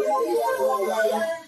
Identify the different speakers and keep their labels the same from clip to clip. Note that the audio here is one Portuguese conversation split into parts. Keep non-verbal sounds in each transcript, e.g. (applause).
Speaker 1: 耶耶耶耶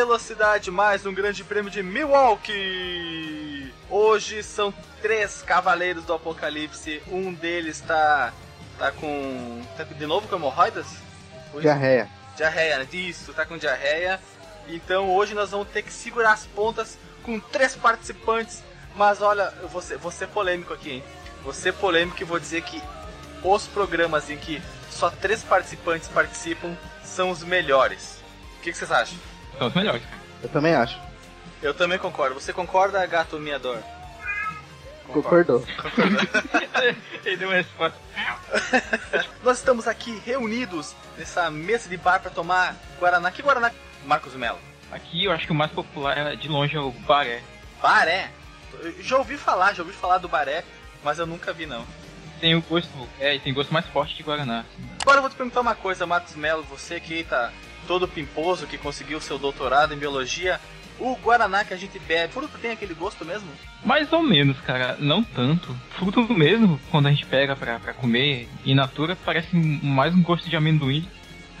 Speaker 1: velocidade mais um grande prêmio de Milwaukee. Hoje são três cavaleiros do apocalipse. Um deles tá tá com tá de novo com hemorroidas? Hoje-
Speaker 2: Diarreia.
Speaker 1: Diarreia, né? isso, tá com diarreia. Então hoje nós vamos ter que segurar as pontas com três participantes. Mas olha, eu vou ser, vou ser polêmico aqui, hein? Vou ser polêmico e vou dizer que os programas em que só três participantes participam são os melhores. O que, que vocês acham?
Speaker 3: São os melhores.
Speaker 2: Eu também acho.
Speaker 1: Eu também concordo. Você concorda, gato miador?
Speaker 2: Concordou. (laughs)
Speaker 3: Ele deu uma resposta. (laughs)
Speaker 1: Nós estamos aqui reunidos nessa mesa de bar para tomar Guaraná. Que Guaraná? Marcos Melo.
Speaker 3: Aqui eu acho que o mais popular de longe é o Baré.
Speaker 1: Baré? Eu Já ouvi falar, já ouvi falar do Baré, mas eu nunca vi não.
Speaker 3: Tem o gosto, é, e tem gosto mais forte de Guaraná.
Speaker 1: Agora eu vou te perguntar uma coisa, Marcos Melo, você que tá todo pimposo, que conseguiu seu doutorado em biologia, o Guaraná que a gente bebe, fruto tem aquele gosto mesmo?
Speaker 3: Mais ou menos, cara, não tanto. Fruto mesmo, quando a gente pega pra, pra comer, in natura, parece mais um gosto de amendoim.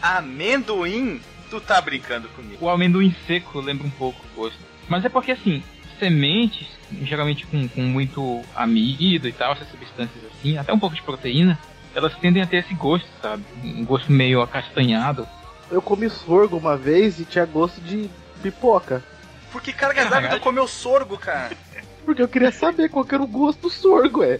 Speaker 1: Amendoim? Tu tá brincando comigo.
Speaker 3: O amendoim seco lembra um pouco o gosto. Mas é porque, assim, sementes, geralmente com, com muito amido e tal, essas substâncias assim, até um pouco de proteína, elas tendem a ter esse gosto, sabe? Um gosto meio acastanhado.
Speaker 2: Eu comi sorgo uma vez e tinha gosto de pipoca.
Speaker 1: Por que carga d'água tu comeu sorgo, cara?
Speaker 2: Porque eu queria saber qual que era o gosto do sorgo, é.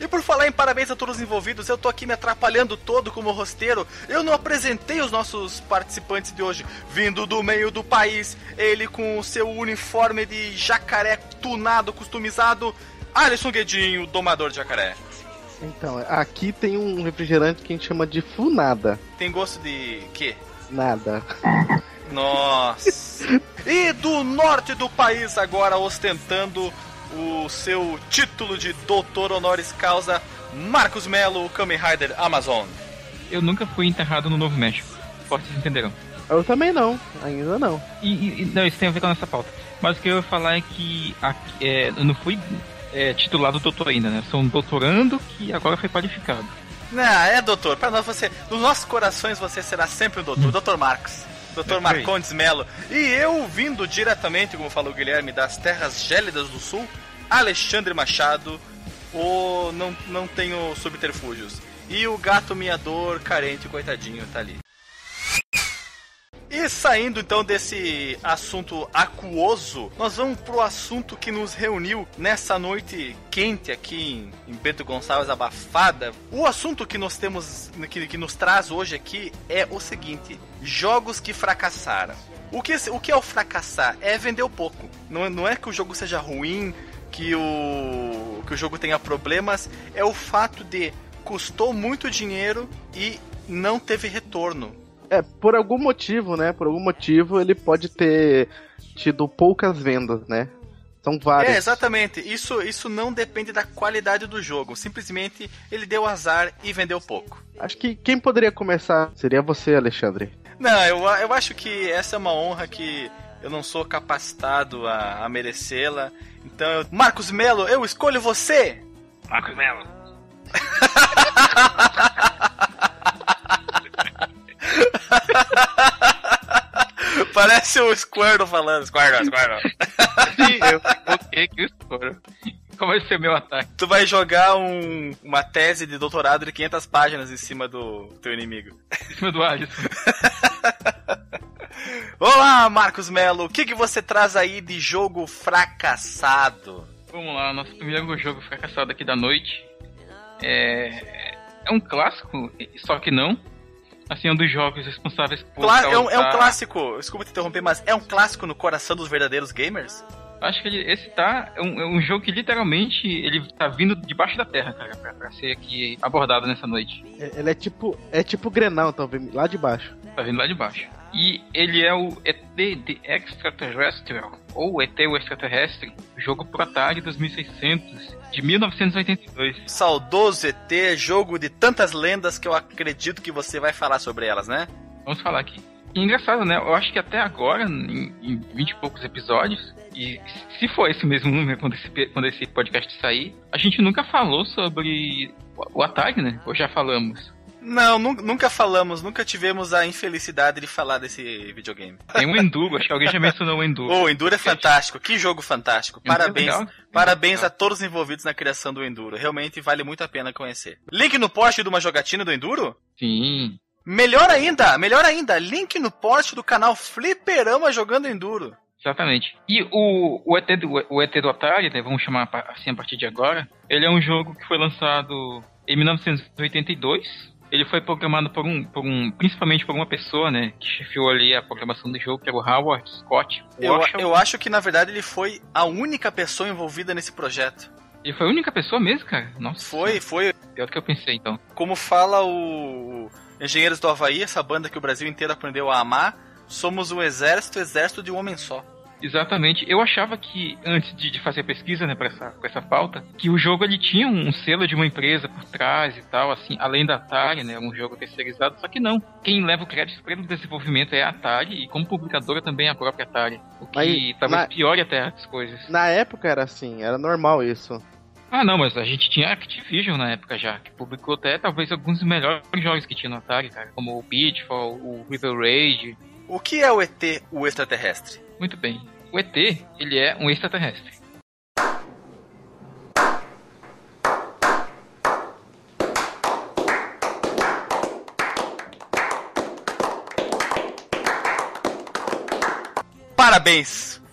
Speaker 1: E por falar em parabéns a todos os envolvidos, eu tô aqui me atrapalhando todo como rosteiro. Eu não apresentei os nossos participantes de hoje. Vindo do meio do país, ele com o seu uniforme de jacaré tunado, customizado. Alisson Guedinho, domador de jacaré.
Speaker 2: Então, aqui tem um refrigerante que a gente chama de funada.
Speaker 1: Tem gosto de quê?
Speaker 2: Nada. (laughs)
Speaker 1: Nossa. e do norte do país agora ostentando o seu título de doutor honoris causa, Marcos Melo, Kamen Rider Amazon.
Speaker 3: Eu nunca fui enterrado no Novo México. Fortes entenderão.
Speaker 2: Eu também não, ainda não.
Speaker 3: E, e- e- não, isso tem a ver com a nossa pauta. Mas o que eu ia falar é que aqui- é, eu não fui é, titulado doutor ainda, né? Sou um doutorando que agora foi qualificado.
Speaker 1: Não, é doutor. Para nós você, nos nossos corações você será sempre um doutor, doutor Marcos. Doutor
Speaker 3: É,
Speaker 1: Marcondes Melo. E eu vindo diretamente, como falou o Guilherme, das terras gélidas do sul, Alexandre Machado, o não, não tenho subterfúgios. E o gato miador carente, coitadinho, tá ali. E saindo então desse assunto aquoso, nós vamos pro assunto que nos reuniu nessa noite quente aqui em, em Bento Gonçalves abafada. O assunto que nós temos, que, que nos traz hoje aqui é o seguinte: jogos que fracassaram. O que, o que é o fracassar? É vender pouco. Não, é- não é que o jogo seja ruim, que o, que o jogo tenha problemas, é o fato de custou muito dinheiro e não teve retorno.
Speaker 2: É, por algum motivo, né? Por algum motivo ele pode ter tido poucas vendas, né? São várias.
Speaker 1: É, exatamente. Isso, isso não depende da qualidade do jogo. Simplesmente ele deu azar e vendeu pouco.
Speaker 2: Acho que quem poderia começar seria você, Alexandre.
Speaker 1: Não, eu, eu acho que essa é uma honra que eu não sou capacitado a, a merecê-la. Então, eu- Marcos Melo, eu escolho você!
Speaker 3: Marcos Melo. (laughs) (laughs)
Speaker 1: Parece o Squirtle falando. Squirtle, Squirtle.
Speaker 3: Sim, eu coloquei aqui o escuro. Qual vai ser o meu ataque?
Speaker 1: Tu vai jogar um, uma tese de doutorado de 500 páginas em cima do teu inimigo.
Speaker 3: Em cima do Alisson. (laughs)
Speaker 1: Olá, Marcos Melo. O que, que você traz aí de jogo fracassado?
Speaker 3: Vamos lá, nosso primeiro jogo fracassado aqui da noite. É, é um clássico, só que não. Assim, é um dos jogos responsáveis por.
Speaker 1: Clá é, um, é um clássico, desculpa te interromper, mas é um clássico no coração dos verdadeiros gamers?
Speaker 3: Acho que ele- esse tá. É um, é um jogo que literalmente ele tá vindo debaixo da terra, cara, pra, pra ser aqui abordado nessa noite.
Speaker 2: É- Ele é tipo. É tipo Grenal, então, vem lá de baixo.
Speaker 3: Tá vindo lá de baixo. E ele é o ET The Extraterrestrial, ou ET o Extraterrestre, jogo pro Atari 2600, de 1982.
Speaker 1: Saudoso ET, jogo de tantas lendas que eu acredito que você vai falar sobre elas, né?
Speaker 3: Vamos falar aqui. E engraçado, né? Eu acho que até agora, em, em 20 e poucos episódios, e se for esse mesmo número quando esse, quando esse podcast sair, a gente nunca falou sobre o o Atari, né? Ou já falamos?
Speaker 1: Não, nu- nunca falamos, nunca tivemos a infelicidade de falar desse videogame.
Speaker 3: Tem o Enduro, acho que alguém já mencionou o Enduro.
Speaker 1: O oh, Enduro é fantástico, que jogo fantástico.
Speaker 3: Enduro é
Speaker 1: Parabéns,
Speaker 3: legal.
Speaker 1: parabéns a todos os envolvidos na criação do Enduro. Realmente vale muito a pena conhecer. Link no post de uma jogatina do Enduro?
Speaker 3: Sim.
Speaker 1: Melhor ainda, melhor ainda, link no post do canal Fliperama jogando Enduro.
Speaker 3: Exatamente. E o, o, ET do, o ET do Atari, né, vamos chamar assim a partir de agora, ele é um jogo que foi lançado em 1982. Ele foi programado por um, por um, principalmente por uma pessoa, né, que chefiou ali a programação do jogo, que era o Howard Scott.
Speaker 1: Eu, eu acho que na verdade ele foi a única pessoa envolvida nesse projeto.
Speaker 3: Ele foi a única pessoa mesmo, cara? Nossa.
Speaker 1: Foi, foi,
Speaker 3: Pior do que eu pensei, então.
Speaker 1: como fala o Engenheiros do Havaí, essa banda que o Brasil inteiro aprendeu a amar, somos um exército, exército de um homem só.
Speaker 3: Exatamente. Eu achava que, antes de, de fazer a pesquisa, né, pra essa, pra essa pauta, que o jogo ele tinha um selo de uma empresa por trás e tal, assim, além da Atari, né, um jogo terceirizado, só que não. Quem leva o crédito pelo desenvolvimento é a Atari e como publicadora também é a própria Atari. O que
Speaker 2: Mas,
Speaker 3: talvez
Speaker 2: na-
Speaker 3: piore até as coisas.
Speaker 2: Na época era assim, era normal isso.
Speaker 3: Ah, não, mas a gente tinha Activision na época já, que publicou até talvez alguns dos melhores jogos que tinha no Atari, cara, como o Pitfall, o River Raid.
Speaker 1: O que é o ET, o extraterrestre?
Speaker 3: Muito bem. O ET, ele é um extraterrestre.
Speaker 1: Parabéns! (laughs)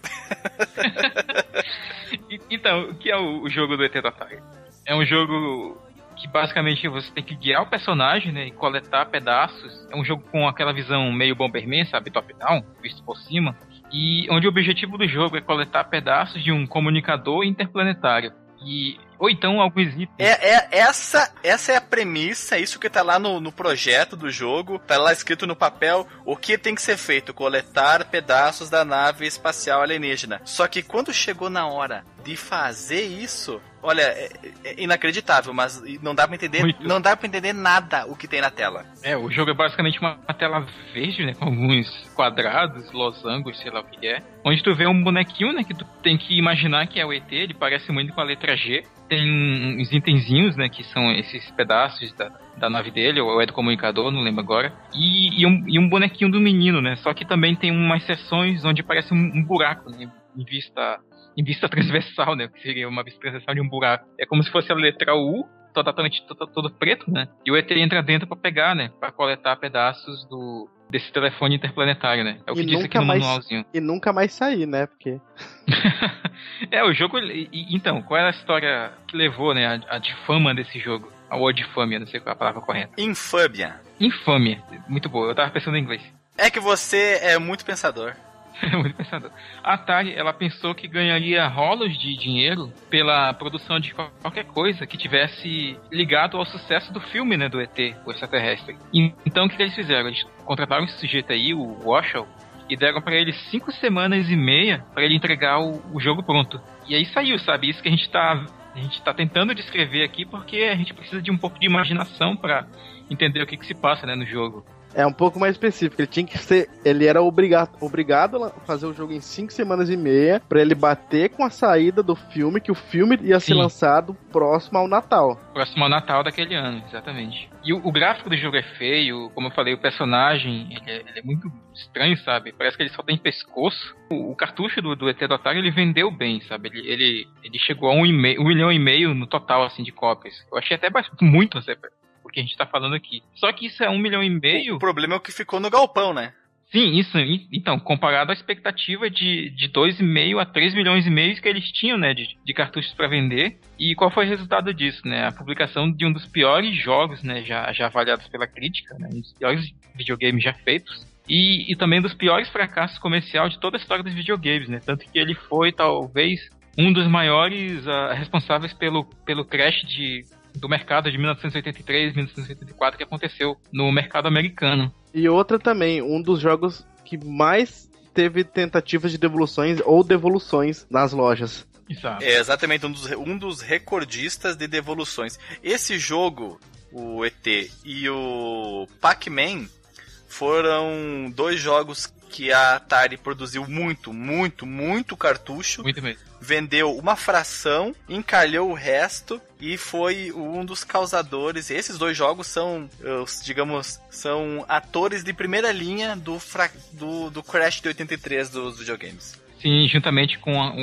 Speaker 3: Então, o que é o, jogo do ET do Atari? É um jogo que basicamente você tem que guiar o personagem, né, e coletar pedaços. É um jogo com aquela visão meio Bomberman, sabe, top-down, visto por cima. E onde o objetivo do jogo é coletar pedaços de um comunicador interplanetário. E, ou então alguns itens.
Speaker 1: É, é- essa, essa é a premissa, isso que tá lá no, no projeto do jogo, tá lá escrito no papel o que tem que ser feito, coletar pedaços da nave espacial alienígena. Só que quando chegou na hora de fazer isso, olha, é, é inacreditável, mas não dá pra entender,
Speaker 3: Muito.
Speaker 1: não dá para entender nada o que tem na tela.
Speaker 3: É, o jogo é basicamente uma uma tela verde, né? Com alguns quadrados, losangos, sei lá o que é. Onde tu vê um bonequinho, né? Que tu tem que imaginar que é o ET, ele parece muito com a letra G. Tem uns itenzinhos, né? Que são esses pedaços da, da nave dele, ou é do comunicador, não lembro agora. E, e, um, e um bonequinho do menino, né? Só que também tem umas seções onde parece um, um buraco, né? Em vista, em vista (laughs) transversal, né? Que seria uma vista transversal de um buraco. É como se fosse a letra U, totalmente todo, todo preto, né? E o ET entra dentro pra pegar, né? Pra coletar pedaços do desse telefone interplanetário, né? É o que
Speaker 2: E
Speaker 3: diz aqui
Speaker 2: nunca
Speaker 3: no
Speaker 2: mais-
Speaker 3: manualzinho.
Speaker 2: E nunca mais sair, né? Porque. (laughs)
Speaker 3: é, o jogo. e- e- então, qual era a história que levou, né? A, a difama desse jogo? A wordfamia, não sei qual é a palavra correta.
Speaker 1: Infâmia.
Speaker 3: Infâmia. Muito boa, eu tava pensando em inglês.
Speaker 1: É que você é muito pensador. (laughs)
Speaker 3: Muito pensador. A Atari, ela pensou que ganharia rolos de dinheiro pela produção de qual- qualquer coisa que tivesse ligado ao sucesso do filme, né, do ET, o extraterrestre. Então, o que, eles fizeram? Eles contrataram esse sujeito aí, o Washoe, e deram pra ele cinco semanas e meia pra ele entregar o, o jogo pronto. E aí saiu, sabe? Isso que a gente tá a gente tá tentando descrever aqui porque a gente precisa de um pouco de imaginação pra entender o que, que se passa, né, no jogo.
Speaker 2: É um pouco mais específico. Ele tinha que ser. Ele era obrigado, obrigado a fazer o jogo em 5 semanas e meia para ele bater com a saída do filme, que o filme ia ser
Speaker 3: Sim.
Speaker 2: lançado próximo ao Natal.
Speaker 3: Próximo ao Natal daquele ano, exatamente. E o, o gráfico do jogo é feio, como eu falei, o personagem ele é, ele é muito estranho, sabe? Parece que ele só tem pescoço. O, o cartucho do, do ET do Atari ele vendeu bem, sabe? Ele, ele, ele chegou a um, e meio, um milhão e meio no total, assim, de cópias. Eu achei até bastante, muito, assim, porque a gente tá falando aqui. Só que isso é um milhão e meio.
Speaker 1: O problema é o que ficou no galpão, né?
Speaker 3: Sim, isso. Então, comparado à expectativa de, de 2,5 a 3 milhões e meio que eles tinham, né, de, de cartuchos para vender. E qual foi o resultado disso, né? A publicação de um dos piores jogos, né, já, já avaliados pela crítica, né, um dos piores videogames já feitos. E, e também dos piores fracassos comercial de toda a história dos videogames, né? Tanto que ele foi, talvez, um dos maiores ah, responsáveis pelo, pelo crash de, do mercado de 1983, 1984 que aconteceu no mercado americano.
Speaker 2: E outra também, um dos jogos que mais teve tentativas de devoluções ou devoluções nas lojas.
Speaker 3: Exato.
Speaker 1: É exatamente um dos, um dos recordistas de devoluções. Esse jogo, o ET e o Pac-Man, foram dois jogos que a Atari produziu muito, muito, muito cartucho.
Speaker 3: Muito mesmo.
Speaker 1: Vendeu uma fração, encalhou o resto e foi um dos causadores. Esses dois jogos são, digamos, são atores de primeira linha do, do, do Crash de 83 dos videogames.
Speaker 3: Sim, juntamente com a,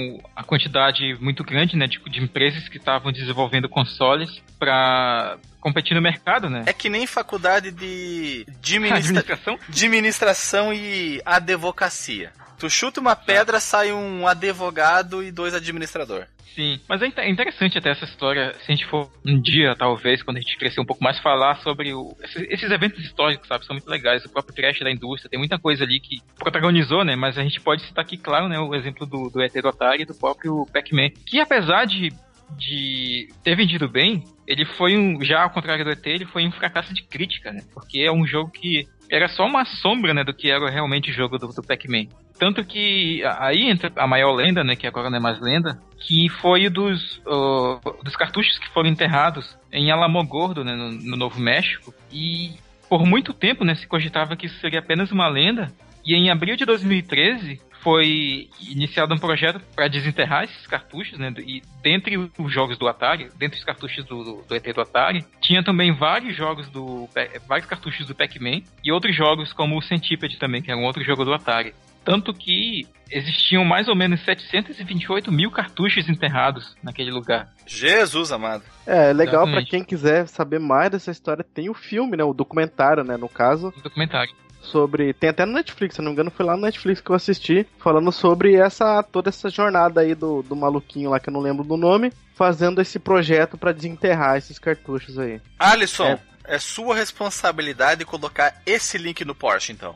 Speaker 3: a quantidade muito grande né, de, de empresas que estavam desenvolvendo consoles para competir no mercado, né?
Speaker 1: É que nem faculdade de (laughs) administra-
Speaker 3: Administração?
Speaker 1: administração e advocacia. Tu chuta uma pedra, sai um advogado e dois administrador.
Speaker 3: Sim, mas é é interessante até essa história, se a gente for um dia, talvez, quando a gente crescer um pouco mais, falar sobre o- esses, esses eventos históricos, sabe? São muito legais. O próprio Crash da indústria, tem muita coisa ali que protagonizou, né? Mas a gente pode citar aqui, claro, né? O exemplo do, do ET do Atari e do próprio Pac-Man. Que apesar de, de ter vendido bem, ele foi um, já ao contrário do ET, ele foi um fracasso de crítica, né? Porque é um jogo que era só uma sombra, né, do que era realmente o jogo do, do Pac-Man. Tanto que aí entra a maior lenda, né, que agora não é mais lenda, que foi dos, ó, dos cartuchos que foram enterrados em Alamogordo, né, no, no Novo México. E por muito tempo, né, se cogitava que isso seria apenas uma lenda. E em abril de 2013 foi iniciado um projeto para desenterrar esses cartuchos, né? E dentre os jogos do Atari, dentre os cartuchos do, do, ET do Atari, tinha também vários jogos do vários cartuchos do Pac-Man e outros jogos como o Centipede também, que era um outro jogo do Atari. Tanto que existiam mais ou menos 728 mil cartuchos enterrados naquele lugar.
Speaker 1: Jesus amado.
Speaker 2: É, legal pra
Speaker 3: Exatamente.
Speaker 2: quem quiser saber mais dessa história, tem o filme, né, o documentário, né, no caso,
Speaker 3: No documentário.
Speaker 2: sobre, tem até no Netflix, se não me engano, foi lá no Netflix que eu assisti, falando sobre essa toda essa jornada aí do, do maluquinho lá que eu não lembro do nome, fazendo esse projeto pra desenterrar esses cartuchos aí.
Speaker 1: Alisson, é. sua responsabilidade colocar esse link no Porsche, então.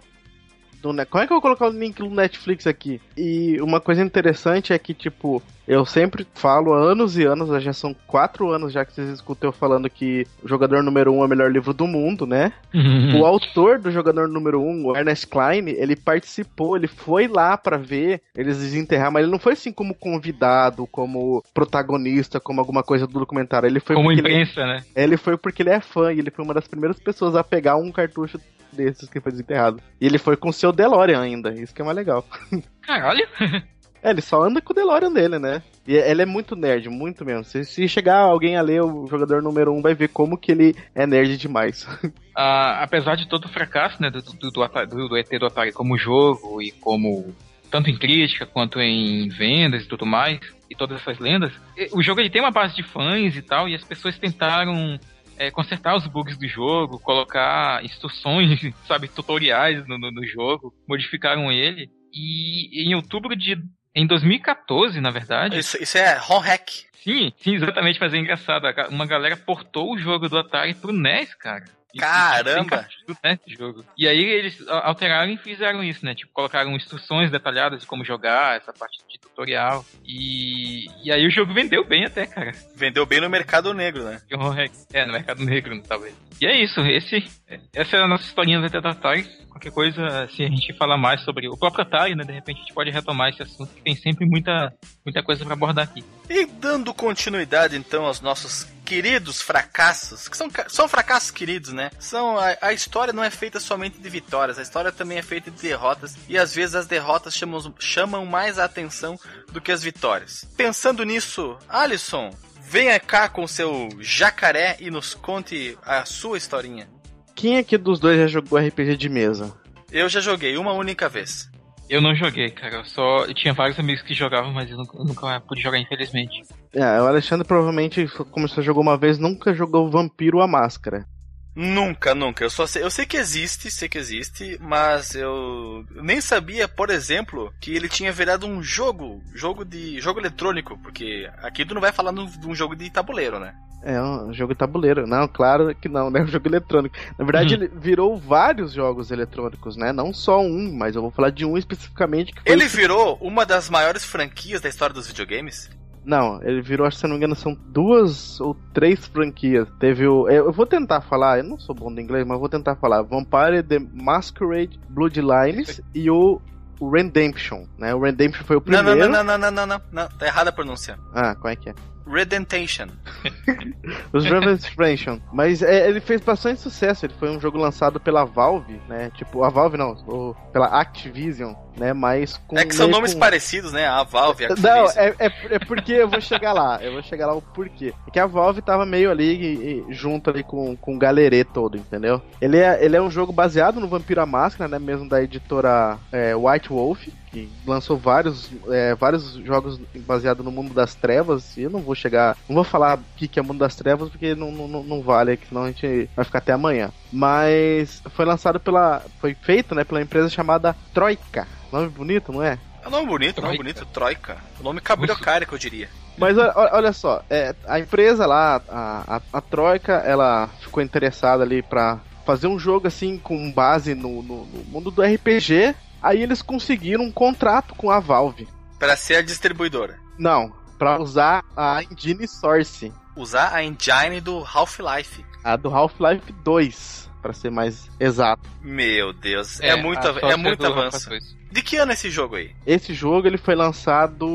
Speaker 2: Do Como é que eu vou colocar o link do Netflix aqui? E uma coisa interessante é que, tipo, eu sempre falo há anos e anos, já são quatro anos já que vocês escutam eu falando que o jogador número um é o melhor livro do mundo, né? O autor do jogador número um, o Ernest Klein, ele participou, ele foi lá pra ver eles desenterrar, mas ele não foi assim como convidado, como protagonista, como alguma coisa do documentário. Ele foi
Speaker 3: Como
Speaker 2: porque ele,
Speaker 3: imprensa, né?
Speaker 2: ele foi porque ele é fã e ele foi uma das primeiras pessoas a pegar um cartucho desses que foi desenterrado. E ele foi com o seu DeLorean ainda, isso que é mais legal. (laughs)
Speaker 3: Caralho.
Speaker 2: É, ele só anda com o DeLorean dele, né? E ele é muito nerd, muito mesmo. Se, se chegar alguém a ler o jogador número 1, um, vai ver como que ele é nerd demais. (laughs)
Speaker 3: Ah, apesar de todo o fracasso né, do, do, do, do- ET do Atari como jogo e como tanto em crítica quanto em vendas e tudo mais e todas essas lendas, o jogo ele tem uma base de fãs e tal e as pessoas tentaram é, consertar os bugs do jogo, colocar instruções, (laughs) sabe, tutoriais no, no, no jogo, modificaram ele e em outubro de em 2014, na verdade,
Speaker 1: Isso, isso é ROM hack.
Speaker 3: sim, sim, exatamente, mas é engraçado, uma galera portou o jogo do Atari pro NES, cara.
Speaker 1: Caramba!
Speaker 3: esse jogo. E aí eles alteraram e fizeram isso, né? Tipo, colocaram instruções detalhadas de como jogar, essa parte de tutorial. E, e aí o jogo vendeu bem até, cara.
Speaker 1: Vendeu bem no mercado negro, né?
Speaker 3: É, no mercado negro, talvez. E é isso, esse, essa é a nossa historinha do Atari. Qualquer coisa, se a gente falar mais sobre o próprio Atari, né? De repente a gente pode retomar esse assunto, que tem sempre muita, muita coisa pra abordar aqui.
Speaker 1: E dando continuidade então aos nossos queridos fracassos, que são, são fracassos queridos, né? São a, a, história não é feita somente de vitórias, a história também é feita de derrotas e às vezes as derrotas chamam, chamam mais a atenção do que as vitórias. Pensando nisso, Alisson, venha cá com seu jacaré e nos conte a sua historinha.
Speaker 2: Quem aqui dos dois já jogou RPG de mesa?
Speaker 1: Eu já joguei uma única vez.
Speaker 3: Eu não joguei, cara. Eu só eu tinha vários amigos que jogavam, mas eu nunca, eu nunca pude jogar, infelizmente.
Speaker 2: É, o Alexandre provavelmente começou a jogar uma vez, nunca jogou Vampiro a Máscara.
Speaker 1: Nunca, nunca. Eu só sei, eu sei que existe, sei que existe, mas eu nem sabia, por exemplo, que ele tinha virado um jogo, jogo de jogo eletrônico, porque aqui tu não vai falar de um jogo de tabuleiro, né?
Speaker 2: É um jogo de tabuleiro. Não, claro que não, né? É (laughs) um jogo eletrônico. Na verdade, uhum. ele virou vários jogos eletrônicos, né? Não só um, mas eu vou falar de um especificamente.
Speaker 1: ele virou uma das maiores franquias da história dos videogames?
Speaker 2: Não, ele virou, acho que se não me engano, são duas ou três franquias. Teve o. Eu vou tentar falar, eu não sou bom de inglês, mas vou tentar falar. Vampire The Masquerade Bloodlines e o Redemption, né? O Redemption foi o primeiro.
Speaker 1: Não, não, não, não, não, não, não, não, tá errada a pronúncia.
Speaker 2: Ah, qual é que é?
Speaker 1: Redentation. (laughs)
Speaker 2: Os Redentation. Mas é, ele fez bastante sucesso. Ele foi um jogo lançado pela Valve, né? Tipo, a Valve não, ou pela Activision, né? Mas
Speaker 1: com. É que são nomes
Speaker 2: com...
Speaker 1: parecidos, né? A Valve, a (laughs) Activision. Não,
Speaker 2: é, é, é, porque eu vou chegar lá. Eu vou chegar lá o porquê. É que a Valve tava meio ali junto ali com, com o galerê todo, entendeu? Ele é, ele é um jogo baseado no Vampiro à Máscara, né? Mesmo da editora é, White Wolf que lançou vários, é, vários jogos baseados no mundo das trevas. E eu não vou chegar. Não vou falar o que, que é mundo das trevas, porque não, não, não vale, senão a gente vai ficar até amanhã. Mas foi lançado pela. Foi feito né, pela empresa chamada Troika. Nome bonito, não é?
Speaker 1: É um nome bonito, Troika. nome bonito, Troika. O nome cabriocárico, eu diria.
Speaker 2: Mas olha só, é, a empresa lá, a, a, a, Troika, ela ficou interessada ali pra fazer um jogo assim com base no, no, no mundo do RPG Aí eles conseguiram um contrato com a Valve.
Speaker 1: Para ser a distribuidora?
Speaker 2: Não, para usar a engine Source.
Speaker 1: Usar a engine do Half-Life.
Speaker 2: A do Half-Life 2, para ser mais exato.
Speaker 1: Meu Deus, é, é muito, é muito avanço. De que ano é esse jogo aí?
Speaker 2: Esse jogo ele foi lançado.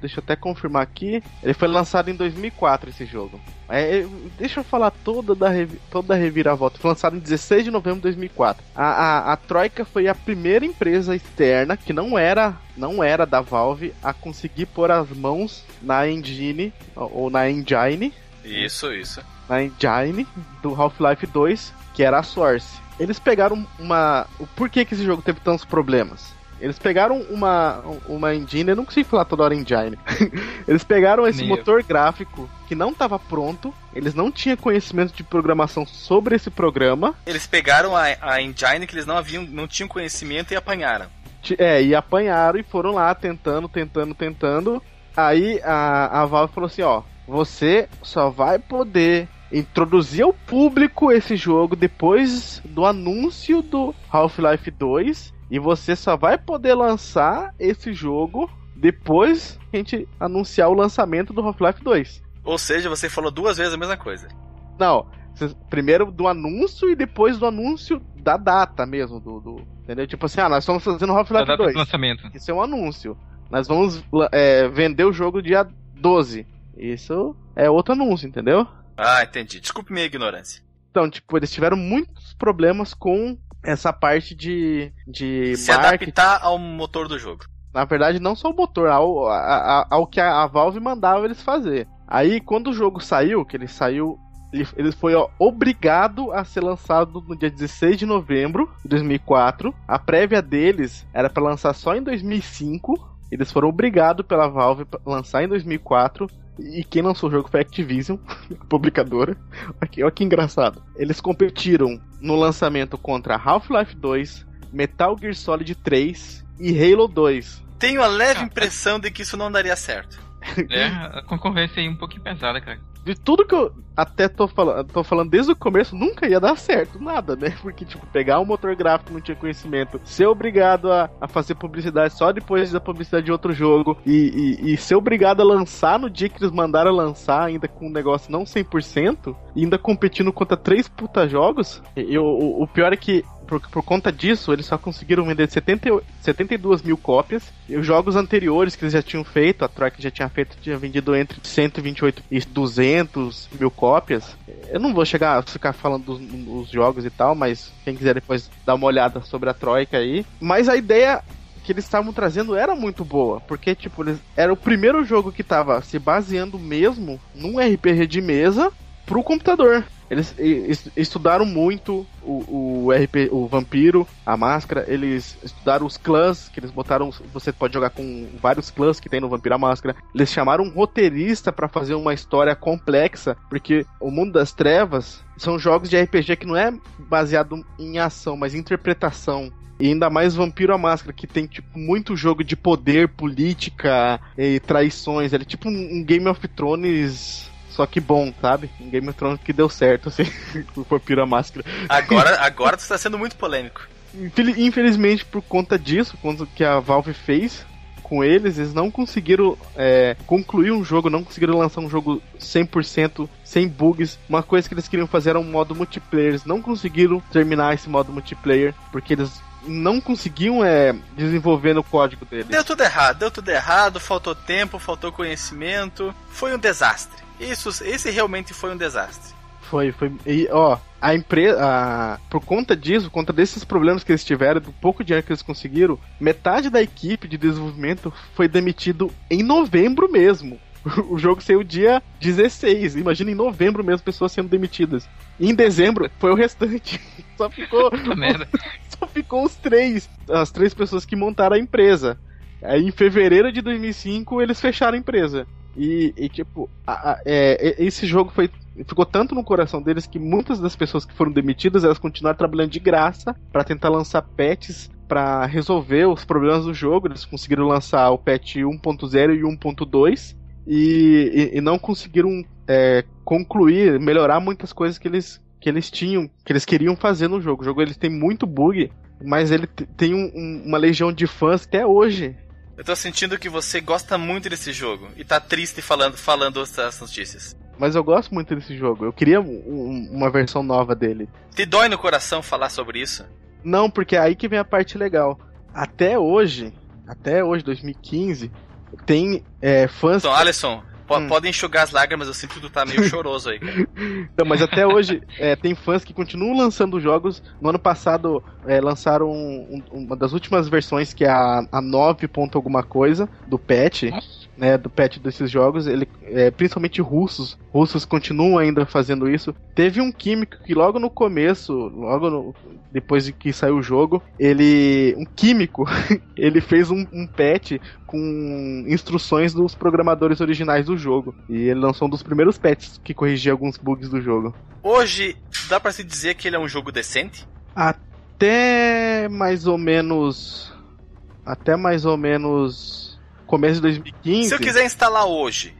Speaker 2: Deixa eu até confirmar aqui. Ele foi lançado em 2004, esse jogo. É, é, deixa eu falar toda da, toda a reviravolta. Foi lançado em 16 de novembro de 2004. A, a, a Troika foi a primeira empresa externa que não era não era da Valve a conseguir pôr as mãos na engine ou na engine.
Speaker 1: Isso, isso.
Speaker 2: Na engine do Half-Life 2, que era a Source. Eles pegaram uma. O porquê que esse jogo teve tantos problemas? Eles pegaram uma, uma engine, eu não consigo falar toda hora engine. (laughs) eles pegaram esse Meu. motor gráfico que não estava pronto, eles não tinham conhecimento de programação sobre esse programa.
Speaker 1: Eles pegaram a, a engine que eles não haviam, não tinham conhecimento e apanharam.
Speaker 2: É, e apanharam e foram lá tentando, tentando, tentando. Aí a, a Valve falou assim, ó, você só vai poder introduzir ao público esse jogo depois do anúncio do Half-Life 2 e você só vai poder lançar esse jogo depois que a gente anunciar o lançamento do Half-Life 2.
Speaker 1: Ou seja, você falou duas vezes a mesma coisa.
Speaker 2: Não, primeiro do anúncio e depois do anúncio da data mesmo, do, do entendeu? Tipo assim, ah, nós estamos fazendo Half-Life 2.
Speaker 3: lançamento.
Speaker 2: Isso é um anúncio. Nós vamos é, vender o jogo dia 12. Isso é outro anúncio, entendeu?
Speaker 1: Ah, entendi. Desculpe minha ignorância.
Speaker 2: Então, tipo, eles tiveram muitos problemas com essa parte de. de
Speaker 1: Se marketing. adaptar ao motor do jogo.
Speaker 2: Na verdade, não só o motor, ao, ao, ao que a, Valve mandava eles fazer. Aí, quando o jogo saiu, que ele saiu ele, ele foi ó, obrigado a ser lançado no dia 16 de novembro de 2004. A prévia deles era para lançar só em 2005. Eles foram obrigados pela Valve a lançar em 2004. E quem lançou o jogo foi a Activision, (laughs) a publicadora. Olha que engraçado. Eles competiram no lançamento contra Half-Life 2, Metal Gear Solid 3 e Halo 2.
Speaker 1: Tenho a leve ah, impressão de que isso não daria certo. (laughs)
Speaker 3: É, a concorrência aí um pouquinho pesada, cara
Speaker 2: de tudo que eu até tô falando, tô falando desde o começo, nunca ia dar certo, nada, né? (laughs) Porque, tipo, pegar um motor gráfico não tinha conhecimento, ser obrigado a, a fazer publicidade só depois da publicidade de outro jogo e, e, e, ser obrigado a lançar no dia que eles mandaram lançar, ainda com um negócio não 100%, e ainda competindo contra três puta jogos. E, o, o pior é que por, por, conta disso, eles só conseguiram vender 70, 72 mil cópias. E os jogos anteriores que eles já tinham feito, a Troika já tinha feito, tinha vendido entre 128 e 200 mil cópias. Eu não vou chegar a ficar falando dos, dos jogos e tal, mas quem quiser depois dar uma olhada sobre a Troika aí. Mas a ideia que eles estavam trazendo era muito boa, porque tipo, eles, era o primeiro jogo que tava se baseando mesmo num RPG de mesa pro computador. Eles, estudaram muito o, o RP, o Vampiro, a máscara, eles estudaram os clãs, que eles botaram. Você pode jogar com vários clãs que tem no Vampiro a Máscara. Eles chamaram um roteirista para fazer uma história complexa, porque o mundo das trevas são jogos de RPG que não é baseado em ação, mas em interpretação. E ainda mais Vampiro a Máscara, que tem, tipo, muito jogo de poder, política e traições. Ele é tipo um Game of Thrones só que bom, sabe? Um Game of Thrones que deu certo, assim, (laughs) o Vampiro Máscara.
Speaker 1: Agora, agora tu está sendo muito polêmico.
Speaker 2: Infelizmente, por conta disso, quando que a Valve fez com eles, eles não conseguiram é, concluir um jogo, não conseguiram lançar um jogo 100% sem bugs. Uma coisa que eles queriam fazer era um modo multiplayer, eles não conseguiram terminar esse modo multiplayer, porque eles não conseguiam é, desenvolver no código deles.
Speaker 1: Deu tudo errado, deu tudo errado, faltou tempo, faltou conhecimento, foi um desastre. Isso, esse realmente foi um desastre.
Speaker 2: Foi, foi. E, ó, a empresa. Por conta disso, por conta desses problemas que eles tiveram, do pouco dinheiro que eles conseguiram, metade da equipe de desenvolvimento foi demitido em novembro mesmo. (laughs) O jogo saiu dia 16. Imagina em novembro mesmo pessoas sendo demitidas. E em dezembro foi o restante. (laughs) Só ficou. (laughs) só ficou os três. As três pessoas que montaram a empresa. Aí em fevereiro de 2005 eles fecharam a empresa. E, e tipo, a, a, é, esse jogo foi ficou tanto no coração deles que muitas das pessoas que foram demitidas elas continuaram trabalhando de graça para tentar lançar patches para resolver os problemas do jogo. Eles conseguiram lançar o patch 1.0 e 1.2 e, e, não conseguiram é, concluir, melhorar muitas coisas que eles que eles tinham, que eles queriam fazer no jogo. O jogo ele tem muito bug, mas ele tem um, um, uma legião de fãs até hoje
Speaker 1: eu tô sentindo que você gosta muito desse jogo e tá triste falando, falando essas notícias.
Speaker 2: Mas eu gosto muito desse jogo. Eu queria um, uma versão nova dele.
Speaker 1: Te dói no coração falar sobre isso?
Speaker 2: Não, porque é aí que vem a parte legal. Até hoje, até hoje, 2015, tem é, fãs.
Speaker 1: Então, Alisson, hum. Pode enxugar as lágrimas, eu sinto que tu tá meio (laughs) choroso aí.
Speaker 2: Não, mas até hoje é, tem fãs que continuam lançando jogos. No ano passado é, lançaram um, um, uma das últimas versões, que é a, a 9. alguma coisa, do patch. Né, do patch desses jogos, ele, é, principalmente russos, russos continuam ainda fazendo isso. Teve um químico que logo no começo, logo no, depois de que saiu o jogo, ele, um químico, (laughs) ele fez um, um patch com instruções dos programadores originais do jogo. E ele lançou um dos primeiros patches que corrigia alguns bugs do jogo.
Speaker 1: Hoje, dá para se dizer que ele é um jogo decente?
Speaker 2: Até mais ou menos. Até mais ou menos. Começo de 2015.
Speaker 1: Se eu quiser instalar hoje,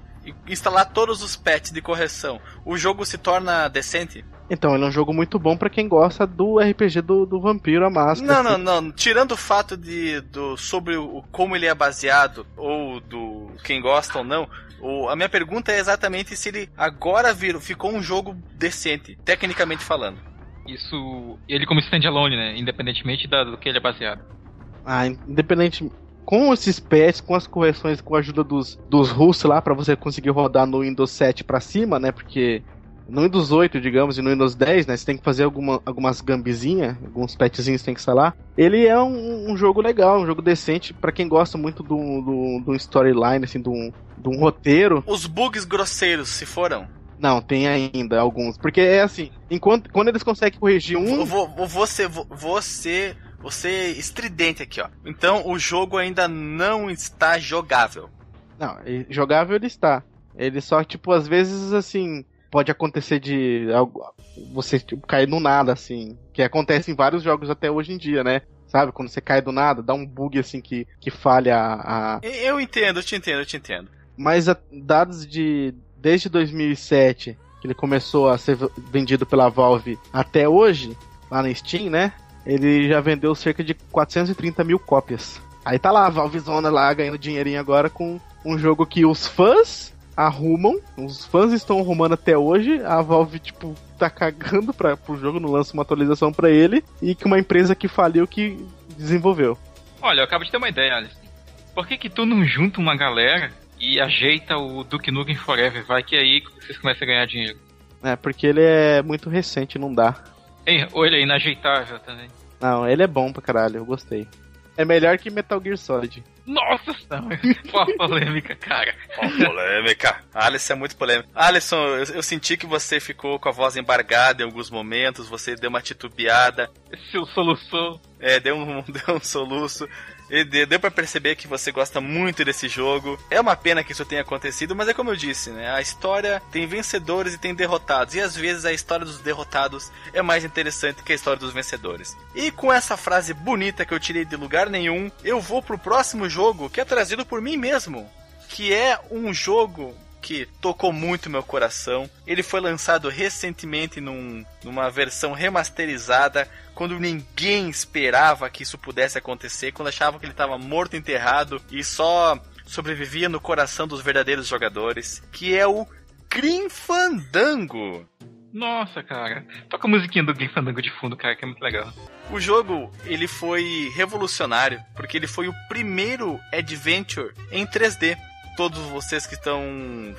Speaker 1: instalar todos os patches de correção, o jogo se torna decente?
Speaker 2: Então, ele é um jogo muito bom para quem gosta do RPG do, do Vampiro, a Máscara.
Speaker 1: Não, não, não. Tirando o fato de do, sobre o, como ele é baseado, ou do quem gosta ou não, o, a minha pergunta é exatamente se ele agora virou, ficou um jogo decente, tecnicamente falando.
Speaker 3: Isso. Ele como standalone, né? Independentemente da, do que ele é baseado.
Speaker 2: Ah, independente. Com esses patches, com as correções, com a ajuda dos, dos russos lá, para você conseguir rodar no Windows 7 para cima, né? Porque no Windows 8, digamos, e no Windows 10, né? Você tem que fazer alguma, algumas gambizinhas, alguns patchzinhos tem que instalar. Ele é um, um jogo legal, um jogo decente para quem gosta muito do, do, do storyline, assim, de um, de um roteiro.
Speaker 1: Os bugs grosseiros se foram?
Speaker 2: Não, tem ainda alguns. Porque é assim, enquanto quando eles conseguem corrigir um.
Speaker 1: Você, você, você estridente aqui, ó. Então o jogo ainda não está jogável.
Speaker 2: Não, jogável ele está. Ele só, tipo, às vezes assim pode acontecer de algo, você tipo, cair no nada, assim. Que acontece em vários jogos até hoje em dia, né? Sabe? Quando você cai do nada, dá um bug assim que, que falha a.
Speaker 1: Eu entendo, eu te entendo, eu te entendo.
Speaker 2: Mas a, dados de. Desde 2007, que ele começou a ser vendido pela Valve até hoje, lá na Steam, né? Ele já vendeu cerca de 430 mil cópias. Aí tá lá a Valvezona lá ganhando dinheirinho agora com um jogo que os fãs arrumam, os fãs estão arrumando até hoje, a Valve, tipo, tá cagando pra, pro jogo, não lança uma atualização para ele, e que uma empresa que faliu que desenvolveu.
Speaker 3: Olha, eu acabo de ter uma ideia, Alice. Por que que tu não junta uma galera e ajeita o Duke Nukem Forever? Vai que é aí vocês começam a ganhar dinheiro.
Speaker 2: É, porque ele é muito recente, não dá.
Speaker 3: Ei, ou ele é inajeitável também.
Speaker 2: Não, ele é bom pra caralho, eu gostei. É melhor que Metal Gear Solid.
Speaker 3: Nossa, não. Qual polêmica, cara?
Speaker 1: Qual polêmica? Alisson é muito polêmico. Alisson, eu, eu, senti que você ficou com a voz embargada em alguns momentos, você deu uma titubeada.
Speaker 3: Seu soluçou.
Speaker 1: É, deu um, (laughs) deu um soluço. Deu para perceber que você gosta muito desse jogo. É uma pena que isso tenha acontecido, mas é como eu disse, né? A história tem vencedores e tem derrotados. E às vezes a história dos derrotados é mais interessante que a história dos vencedores. E com essa frase bonita que eu tirei de lugar nenhum, eu vou pro próximo jogo que é trazido por mim mesmo. Que é um jogo que tocou muito meu coração. Ele foi lançado recentemente num, numa versão remasterizada, quando ninguém esperava que isso pudesse acontecer, quando achavam que ele estava morto, enterrado e só sobrevivia no coração dos verdadeiros jogadores, que é o Grim Fandango.
Speaker 3: Nossa, cara. Toca a musiquinha do Grim Fandango de fundo, cara, que é muito legal.
Speaker 1: O jogo, ele foi revolucionário, porque ele foi o primeiro adventure em 3D todos vocês que estão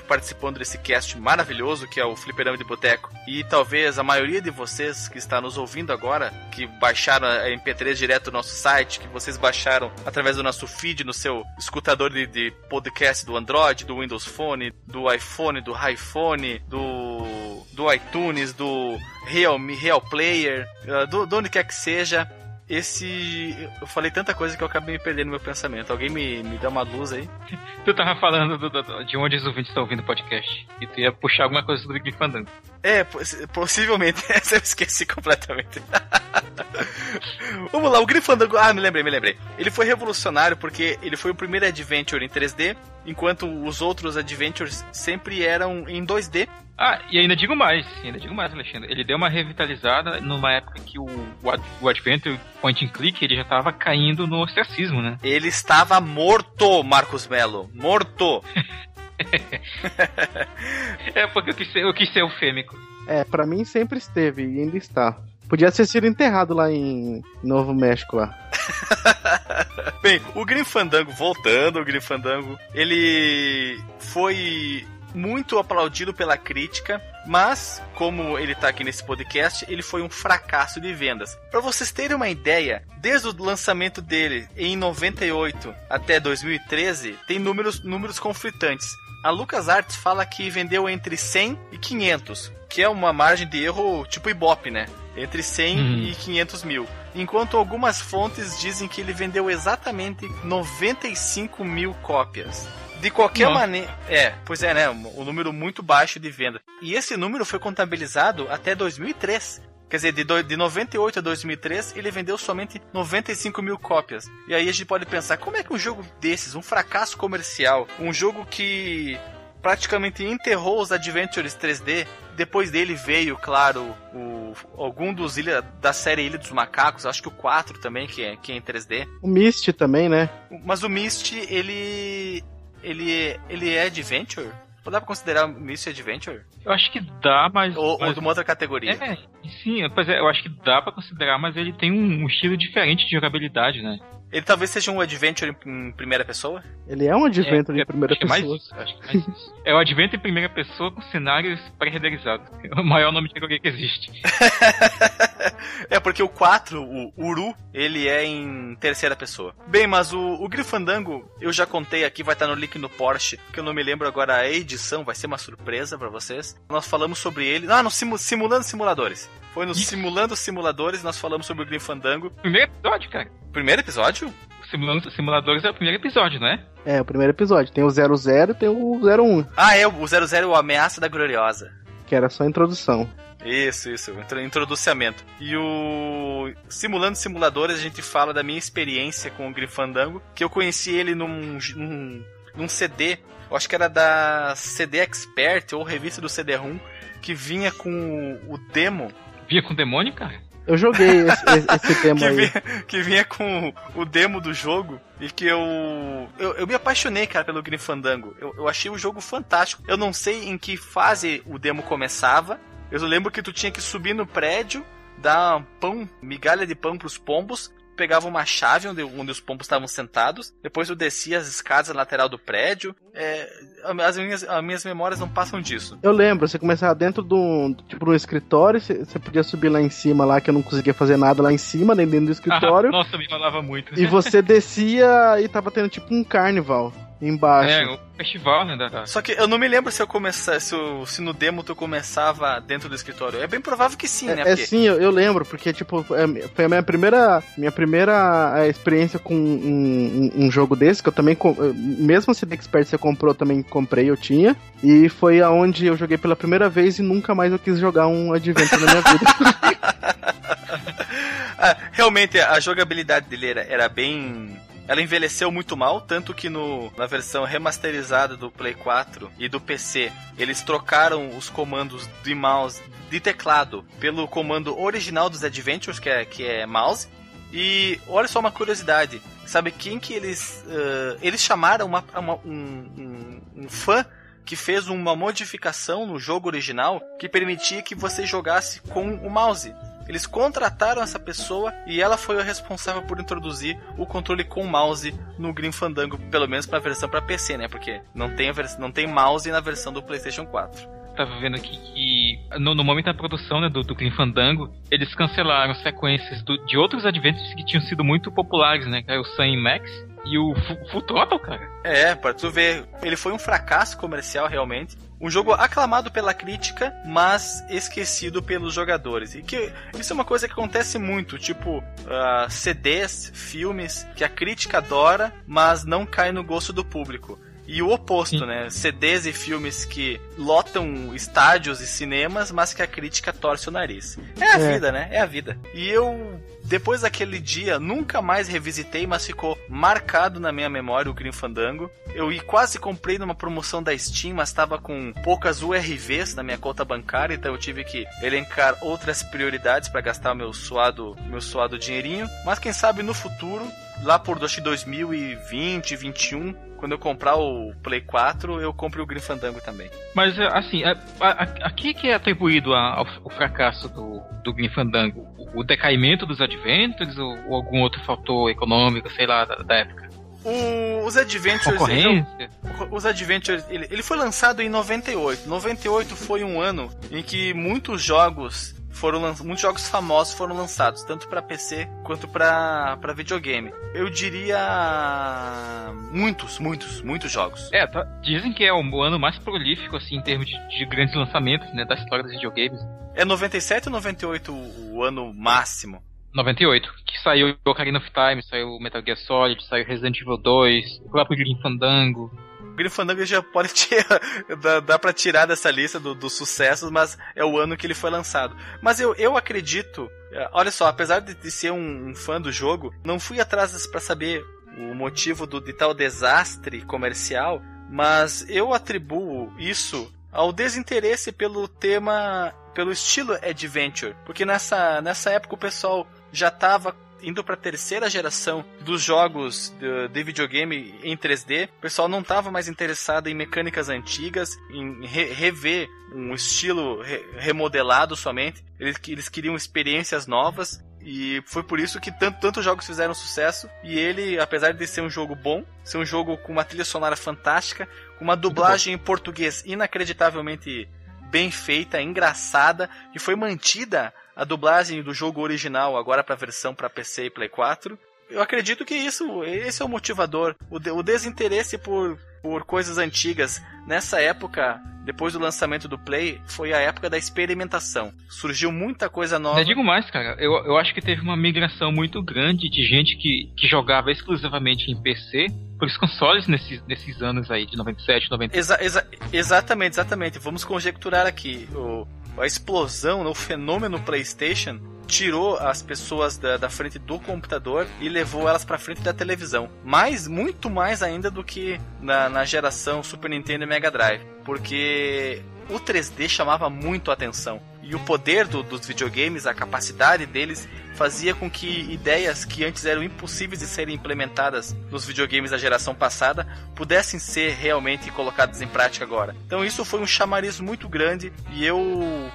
Speaker 1: participando desse cast maravilhoso que é o Fliperama de Boteco. E talvez a maioria de vocês que está nos ouvindo agora, que baixaram a MP3 direto do nosso site, que vocês baixaram através do nosso feed no seu escutador de, de podcast do Android, do Windows Phone, do iPhone, do iPhone, do, do iTunes, do Realme, Real Player, uh, do, do onde quer que seja esse. Eu falei tanta coisa que eu acabei me perdendo no meu pensamento. Alguém me, me dá uma luz aí? (laughs)
Speaker 3: tu tava falando do, do, de onde os ouvintes estão ouvindo o podcast. E tu ia puxar alguma coisa sobre o Fandango.
Speaker 1: É, possivelmente. (laughs) Essa eu esqueci completamente. (laughs) Vamos lá, o Grifandango. Ah, me lembrei, me lembrei. Ele foi revolucionário porque ele foi o primeiro adventure em 3D, enquanto os outros adventures sempre eram em 2D.
Speaker 3: Ah, e ainda digo mais, ainda digo mais, Alexandre. Ele deu uma revitalizada numa época que o, o, Adventure Point and Click ele já estava caindo no ostracismo, né?
Speaker 1: Ele estava morto, Marcos Melo. Morto! (laughs)
Speaker 3: é porque eu quis, ser, eu quis ser eufêmico.
Speaker 2: É, para mim sempre esteve e ainda está. Podia ter sido enterrado lá em Novo México lá. (laughs)
Speaker 1: Bem, o Grim Fandango, voltando, o Grim Fandango, ele foi muito aplaudido pela crítica, mas como ele está aqui nesse podcast, ele foi um fracasso de vendas. Para vocês terem uma ideia, desde o lançamento dele em 98 até 2013, tem números, números conflitantes. A LucasArts fala que vendeu entre 100 e 500, que é uma margem de erro tipo Ibope, né? Entre 100 uhum. e 500 mil. Enquanto algumas fontes dizem que ele vendeu exatamente 95 mil cópias. De qualquer maneira. É, pois é, né? Um número muito baixo de venda. E esse número foi contabilizado até 2003. Quer dizer, de, do, de 98 a 2003, ele vendeu somente 95 mil cópias. E aí a gente pode pensar, como é que um jogo desses, um fracasso comercial, um jogo que praticamente enterrou os Adventures 3D. Depois dele veio, claro, o, algum dos ilha, da série Ilha dos Macacos, acho que o 4 também, que é, que é em 3D.
Speaker 2: O Myst também, né?
Speaker 1: Mas o Myst, ele. ele, ele é Adventure? Dá pra considerar Myst Adventure?
Speaker 3: Eu acho que dá, mas.
Speaker 1: Ou,
Speaker 3: mas...
Speaker 1: ou de uma outra categoria.
Speaker 3: É, sim, pois é, eu acho que dá pra considerar, mas ele tem um, um estilo diferente de jogabilidade, né?
Speaker 1: Ele talvez seja um adventure em primeira pessoa?
Speaker 2: Ele é um adventure é, em primeira pessoa. É, mais,
Speaker 3: acho que mais isso. é o adventure em primeira pessoa com cenários pré-renderizados. É o maior nome de jogo que existe. (laughs)
Speaker 1: é porque o 4, o Uru, ele é em terceira pessoa. Bem, mas o, o Grifandango, eu já contei aqui, vai estar no link no Porsche, que eu não me lembro agora a edição, vai ser uma surpresa para vocês. Nós falamos sobre ele. Ah, no simu, Simulando Simuladores. Foi no Isso. Simulando Simuladores, nós falamos sobre o Grim Fandango.
Speaker 3: Primeiro episódio, cara.
Speaker 1: Primeiro episódio?
Speaker 3: Simulando Simuladores é o primeiro episódio, né?
Speaker 2: É, o primeiro episódio. Tem o 00 e tem o 01.
Speaker 1: Ah, é, o 00 é o Ameaça da Gloriosa.
Speaker 2: Que era só a introdução.
Speaker 1: Isso, isso, introducimento. E o Simulando Simuladores, a gente fala da minha experiência com o Grifandango, que eu conheci ele num, num, num CD, eu acho que era da CD Expert ou revista do CD-ROM, que vinha com o demo
Speaker 3: Vinha com demônio, cara?
Speaker 2: Eu joguei esse, (laughs) esse demo
Speaker 1: que
Speaker 2: aí.
Speaker 1: Vinha, que vinha com o demo do jogo e que eu, eu. Eu, me apaixonei, cara, pelo Grim Fandango. Eu, eu achei o jogo fantástico. Eu não sei em que fase o demo começava. Eu lembro que tu tinha que subir no prédio, dar pão, migalha de pão pros pombos, pegava uma chave onde, onde os pombos estavam sentados, depois eu descia as escadas na lateral do prédio. É, as, minhas, as minhas memórias não passam disso.
Speaker 2: Eu lembro, você começava dentro de um, tipo, um escritório, você, você podia subir lá em cima, lá que eu não conseguia fazer nada lá em cima, nem dentro do (laughs) escritório. Ah,
Speaker 3: nossa, me falava muito.
Speaker 2: E você descia e tava tendo tipo um carnival embaixo.
Speaker 3: É, o festival, né? Da...
Speaker 1: Só que eu não me lembro se eu começava, se, se no demo tu começava dentro do escritório. É bem provável que sim,
Speaker 2: é,
Speaker 1: né?
Speaker 2: É, porque... sim, eu, eu, lembro, porque tipo, é, foi a minha primeira, minha primeira é, experiência com um, um, um, jogo desse, que eu também, mesmo se The Expert você comprou, eu também comprei, eu tinha. E foi aonde eu joguei pela primeira vez e nunca mais eu quis jogar um Adventure na minha vida. (laughs) (laughs)
Speaker 1: ah, realmente, a jogabilidade dele era, era bem ela envelheceu muito mal, tanto que no, na versão remasterizada do Play 4 e do PC, eles trocaram os comandos de mouse de teclado pelo comando original dos Adventures, que é, que é mouse. E olha só uma curiosidade, sabe quem que eles uh, eles chamaram uma, uma, um, um, um fã que fez uma modificação no jogo original que permitia que você jogasse com o mouse. Eles contrataram essa pessoa e ela foi a responsável por introduzir o controle com mouse no Grim Fandango, pelo menos para a versão para PC, né? Porque não tem, não tem mouse na versão do PlayStation 4
Speaker 3: tava vendo aqui que no, no, momento da produção né, do, do Grim Fandango, eles cancelaram sequências do, de outros adventures que tinham sido muito populares, né? Que é o Sun Max e o Full Throttle, cara.
Speaker 1: É, pra tu ver, ele foi um fracasso comercial realmente. Um jogo aclamado pela crítica, mas esquecido pelos jogadores. E que isso é uma coisa que acontece muito, tipo uh, CDs, filmes que a crítica adora, mas não cai no gosto do público. E o oposto, Sim. né? CDs e filmes que lotam estádios e cinemas, mas que a crítica torce o nariz. É a é. vida, né? É a vida. E eu, depois daquele dia, nunca mais revisitei, mas ficou marcado na minha memória o Grim Fandango. Eu quase comprei numa promoção da Steam, mas estava com poucas URVs na minha conta bancária, então eu tive que elencar outras prioridades para gastar meu suado, meu suado dinheirinho. Mas quem sabe no futuro lá por 2020, 2021, quando eu comprar o Play 4, eu compro o Grim Fandango também.
Speaker 3: Mas, assim, a, a, a que, que é atribuído ao, ao, fracasso do, do Grim Fandango? O decaimento dos Adventures ou, ou algum outro fator econômico, sei lá, da, da época?
Speaker 1: O, os Adventures. Ele, os Adventures. Ele, ele foi lançado em 98. 98 foi um ano em que muitos jogos foram muitos jogos famosos foram lançados, tanto para PC quanto para videogame. Eu diria muitos, muitos, muitos jogos.
Speaker 3: É, tá, dizem que é o ano mais prolífico assim em termos de, de grandes lançamentos, né, da história dos videogames.
Speaker 1: É 97 ou 98 o ano máximo?
Speaker 3: 98, que saiu Ocarina of Time, saiu Metal Gear Solid, saiu Resident Evil 2, o próprio Grim Fandango.
Speaker 1: Grim Fandango já pode (laughs) tirar, dá, dá pra tirar dessa lista dos do sucessos, mas é o ano que ele foi lançado. Mas eu, eu acredito, é, olha só, apesar de, de ser um, um, fã do jogo, não fui atrás para saber o motivo do, de tal desastre comercial, mas eu atribuo isso ao desinteresse pelo tema, pelo estilo adventure, porque nessa, nessa época o pessoal já estava indo para a terceira geração dos jogos de, de, videogame em 3D, o pessoal não estava mais interessado em mecânicas antigas, em re rever um estilo re remodelado somente. Eles, eles queriam experiências novas e foi por isso que tanto, tantos jogos fizeram sucesso. E ele, apesar de ser um jogo bom, ser um jogo com uma trilha sonora fantástica, com uma dublagem em português inacreditavelmente bem feita, engraçada, e foi mantida a dublagem do jogo original agora para a versão para PC e Play 4. Eu acredito que isso, esse é o motivador, o, de, o desinteresse por, por coisas antigas. Nessa época, depois do lançamento do Play, foi a época da experimentação. Surgiu muita coisa nova.
Speaker 3: Eu digo mais, cara. Eu, eu acho que teve uma migração muito grande de gente que, que jogava exclusivamente em PC para os consoles nesses, nesses anos aí, de 97, 98.
Speaker 1: Exa, exa, exatamente, exatamente. Vamos conjecturar aqui. O, a explosão, né, o fenômeno PlayStation tirou as pessoas da, da frente do computador e levou elas para frente da televisão. Mais, muito mais ainda do que na, na geração Super Nintendo e Mega Drive, porque o 3D chamava muito a atenção. E o poder do, dos videogames, a capacidade deles, fazia com que ideias que antes eram impossíveis de serem implementadas nos videogames da geração passada pudessem ser realmente colocadas em prática agora. Então isso foi um chamariz muito grande e eu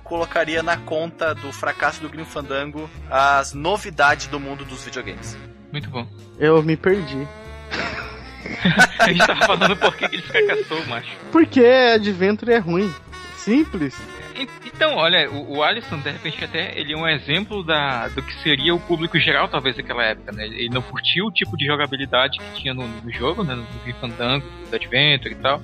Speaker 1: colocaria na conta do fracasso do Grim Fandango as novidades do mundo dos videogames.
Speaker 3: Muito bom.
Speaker 2: Eu me perdi. (laughs)
Speaker 3: a gente tava falando por que ele fracassou, macho.
Speaker 2: Porque Adventure é ruim. Simples.
Speaker 3: Então, olha, o, o Alisson, de repente, até ele é um exemplo da, do que seria o público geral, talvez, daquela época, né? Ele não curtiu o tipo de jogabilidade que tinha no, no jogo, né? No Fandango, do Adventure e tal.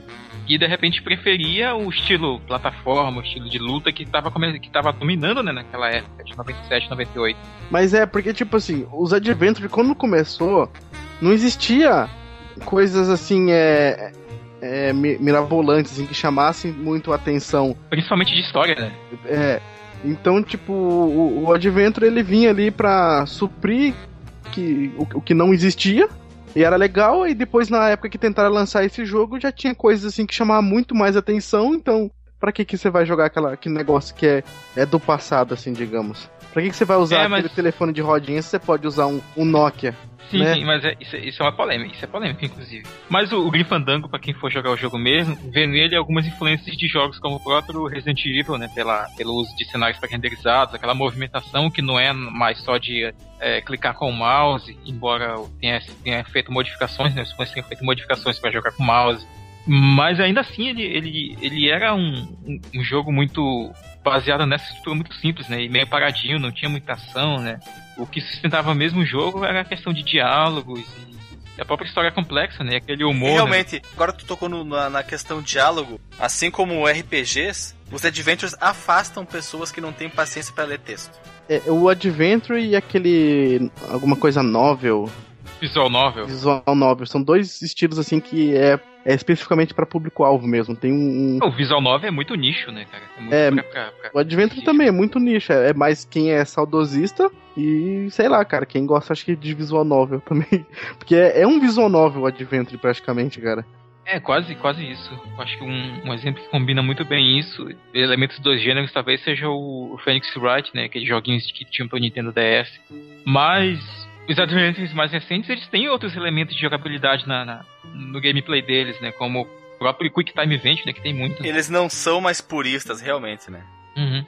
Speaker 3: E de repente preferia o estilo plataforma, o estilo de luta que estava que tava dominando né, naquela época, de 97, 98.
Speaker 2: Mas é, porque, tipo assim, os Adventure, quando começou, não existia coisas assim, é, é, mirabolantes, assim, que chamassem muito a atenção.
Speaker 3: Principalmente de história, né?
Speaker 2: É. Então, tipo, o, o Adventure ele vinha ali pra suprir que, o, o que não existia. E era legal, e depois, na época que tentaram lançar esse jogo, já tinha coisas assim que chamavam muito mais atenção, então para que que você vai jogar aquela, aquele negócio que é, é do passado, assim, digamos? Pra que, que você vai usar é, mas... aquele telefone de rodinha se você pode usar um, um Nokia?
Speaker 3: Sim, né? sim, mas é, isso, isso, é uma polêmica, isso é polêmica, inclusive. Mas o, o Grim Fandango, pra quem for jogar o jogo mesmo, vê nele algumas influências de jogos como o próprio Resident Evil, né? Pela, pelo uso de cenários pré-renderizados, aquela movimentação que não é mais só de é, clicar com o mouse, embora tenha, tenha feito modificações, né? Os tenha feito modificações para jogar com o mouse. Mas ainda assim ele, ele, ele era um, um, um jogo muito baseado nessa estrutura muito simples, né? E meio paradinho, não tinha muita ação, né? O que sustentava mesmo o jogo era a questão de diálogos e a própria história complexa, né? Aquele humor. E
Speaker 1: né? realmente, né? agora tu tocou no, na, na, questão diálogo, assim como RPGs, os adventures afastam pessoas que não têm paciência para ler texto.
Speaker 2: É, o adventure e aquele alguma coisa novel.
Speaker 3: Visual novel.
Speaker 2: Visual novel são dois estilos assim que é é especificamente para público-alvo mesmo. Tem um.
Speaker 3: O Visual 9 é muito nicho, né, cara?
Speaker 2: É, é pra, pra, pra... o Adventure também é muito nicho. É, é mais quem é saudosista e, sei lá, cara, quem gosta acho que de Visual Novel (laughs) também. Porque é, é um Visual Novel o Adventure praticamente, cara.
Speaker 3: É, quase, quase isso. Acho que um, um, exemplo que combina muito bem isso, elementos dos gêneros, talvez seja o, o Phoenix Wright, né? Aqueles joguinhos que tinham pro Nintendo DS. Mas os Adventures mais recentes, eles têm outros elementos de jogabilidade na, na no gameplay deles, né? Como o próprio Quick Time Event, né? Que tem muito.
Speaker 1: Eles não são mais puristas, realmente, né?
Speaker 3: Uhum.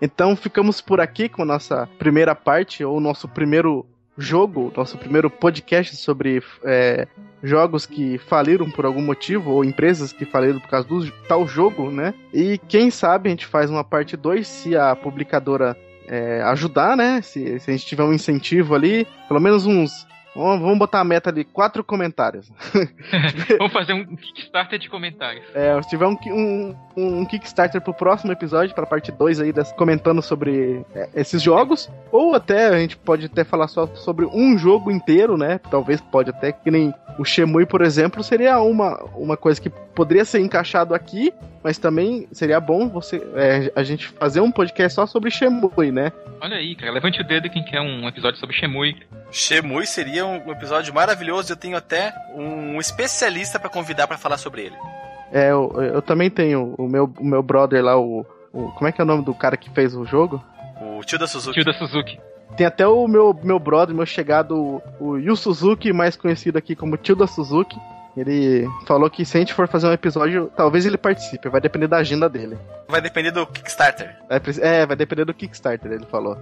Speaker 2: Então ficamos por aqui com a nossa primeira parte, ou nosso primeiro jogo, nosso primeiro podcast sobre é, jogos que faliram por algum motivo, ou empresas que faliram por causa do tal jogo, né? E quem sabe a gente faz uma parte 2 se a publicadora é, ajudar, né? Se, se a gente tiver um incentivo ali, pelo menos uns Vamos botar a meta ali, quatro comentários. (laughs)
Speaker 3: Vamos fazer um Kickstarter de comentários.
Speaker 2: É, se tiver um, um, um Kickstarter pro próximo episódio, pra parte 2 aí, dessa, comentando sobre é, esses jogos. Ou até, a gente pode até falar só sobre um jogo inteiro, né? Talvez pode até, que nem o Shemui, por exemplo, seria uma, uma coisa que poderia ser encaixado aqui, mas também seria bom você é, a gente fazer um podcast só sobre Shemui, né?
Speaker 3: Olha aí, cara, levante o dedo quem quer um episódio sobre Shemui.
Speaker 1: Shemui seria um episódio maravilhoso, eu tenho até um especialista para convidar para falar sobre ele.
Speaker 2: É, eu, eu, também tenho o meu, o meu brother lá, o, o, Como é que é o nome do cara que fez o jogo?
Speaker 1: O Tio da Suzuki.
Speaker 3: Tio da Suzuki.
Speaker 2: Tem até o meu, meu brother, meu chegado, o Yu Suzuki, mais conhecido aqui como Tio da Suzuki. Ele falou que se a gente for fazer um episódio, talvez ele participe, vai depender da agenda dele.
Speaker 1: Vai depender do Kickstarter.
Speaker 2: É, vai depender do Kickstarter, ele falou.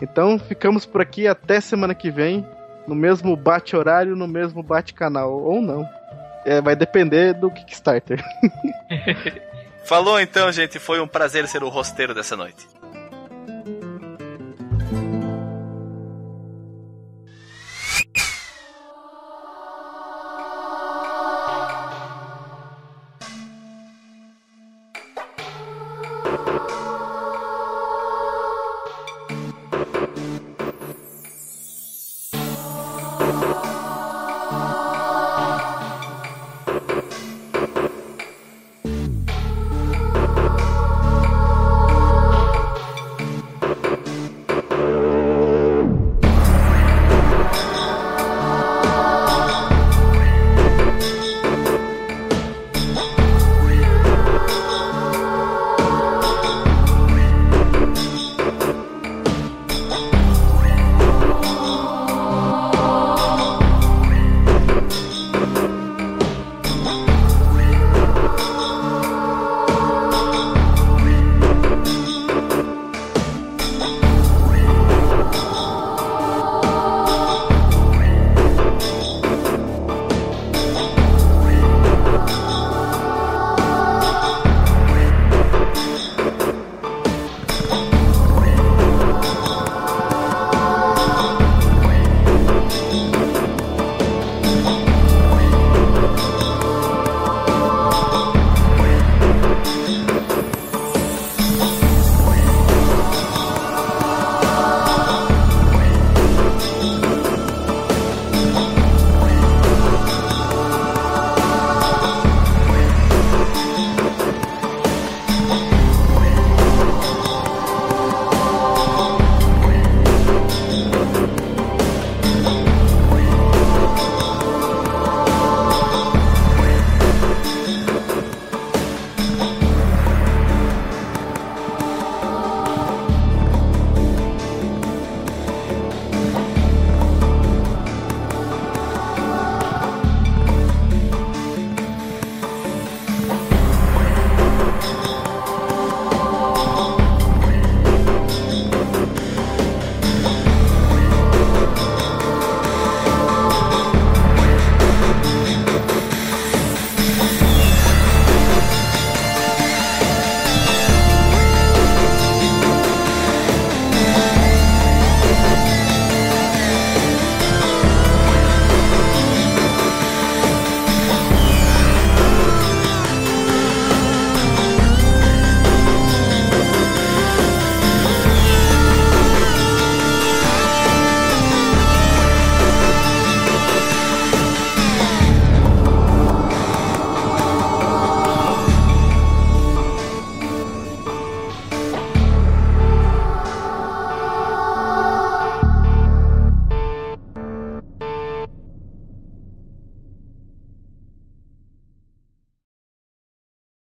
Speaker 2: Então ficamos por aqui até semana que vem, no mesmo bate-horário, no mesmo bate-canal, ou não. É, vai depender do Kickstarter. (laughs)
Speaker 1: Falou então, gente. Foi um prazer ser o rosteiro dessa noite.